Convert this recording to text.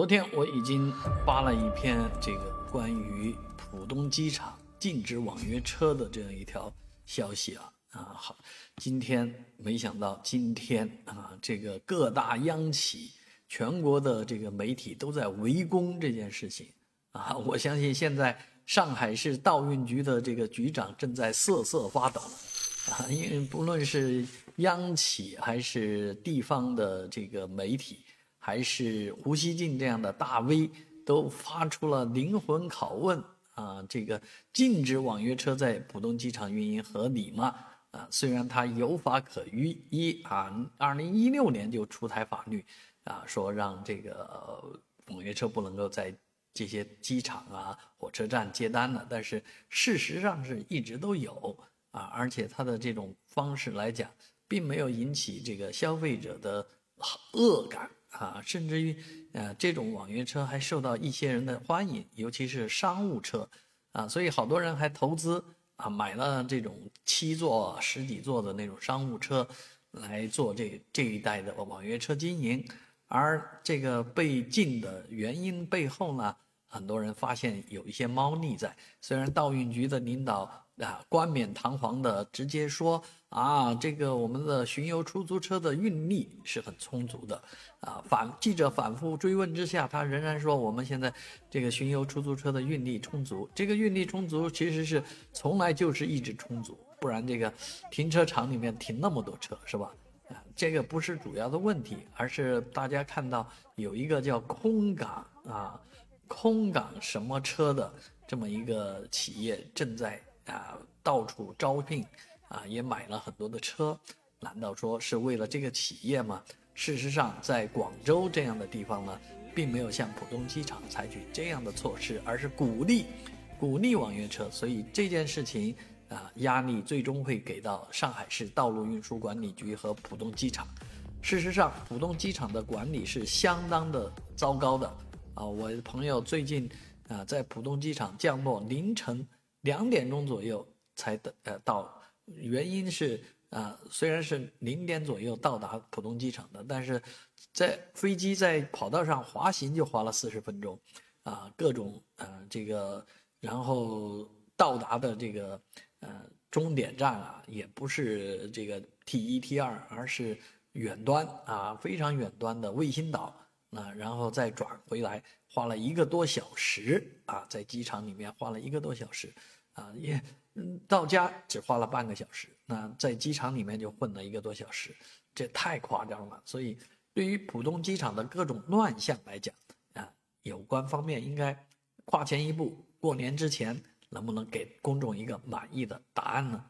昨天我已经发了一篇这个关于浦东机场禁止网约车的这样一条消息啊啊好，今天没想到今天啊这个各大央企、全国的这个媒体都在围攻这件事情啊，我相信现在上海市道运局的这个局长正在瑟瑟发抖啊，因为不论是央企还是地方的这个媒体。还是胡锡进这样的大 V 都发出了灵魂拷问啊！这个禁止网约车在浦东机场运营合理吗？啊，虽然它有法可依，一啊，二零一六年就出台法律啊，说让这个网约车不能够在这些机场啊、火车站接单了，但是事实上是一直都有啊，而且它的这种方式来讲，并没有引起这个消费者的恶感。啊，甚至于，呃，这种网约车还受到一些人的欢迎，尤其是商务车，啊，所以好多人还投资啊，买了这种七座、十几座的那种商务车，来做这这一代的网约车经营。而这个被禁的原因背后呢，很多人发现有一些猫腻在。虽然道运局的领导。啊，冠冕堂皇的直接说啊，这个我们的巡游出租车的运力是很充足的，啊，反记者反复追问之下，他仍然说我们现在这个巡游出租车的运力充足。这个运力充足其实是从来就是一直充足，不然这个停车场里面停那么多车是吧？啊，这个不是主要的问题，而是大家看到有一个叫空港啊，空港什么车的这么一个企业正在。啊，到处招聘，啊，也买了很多的车，难道说是为了这个企业吗？事实上，在广州这样的地方呢，并没有像浦东机场采取这样的措施，而是鼓励，鼓励网约车。所以这件事情啊，压力最终会给到上海市道路运输管理局和浦东机场。事实上，浦东机场的管理是相当的糟糕的。啊，我朋友最近啊，在浦东机场降落凌晨。两点钟左右才的呃到，原因是啊，虽然是零点左右到达浦东机场的，但是在飞机在跑道上滑行就花了四十分钟，啊，各种呃这个，然后到达的这个呃终点站啊，也不是这个 T 一 T 二，而是远端啊，非常远端的卫星岛啊，然后再转回来。花了一个多小时啊，在机场里面花了一个多小时，啊，也到家只花了半个小时，那在机场里面就混了一个多小时，这太夸张了。所以，对于浦东机场的各种乱象来讲，啊，有关方面应该跨前一步，过年之前能不能给公众一个满意的答案呢？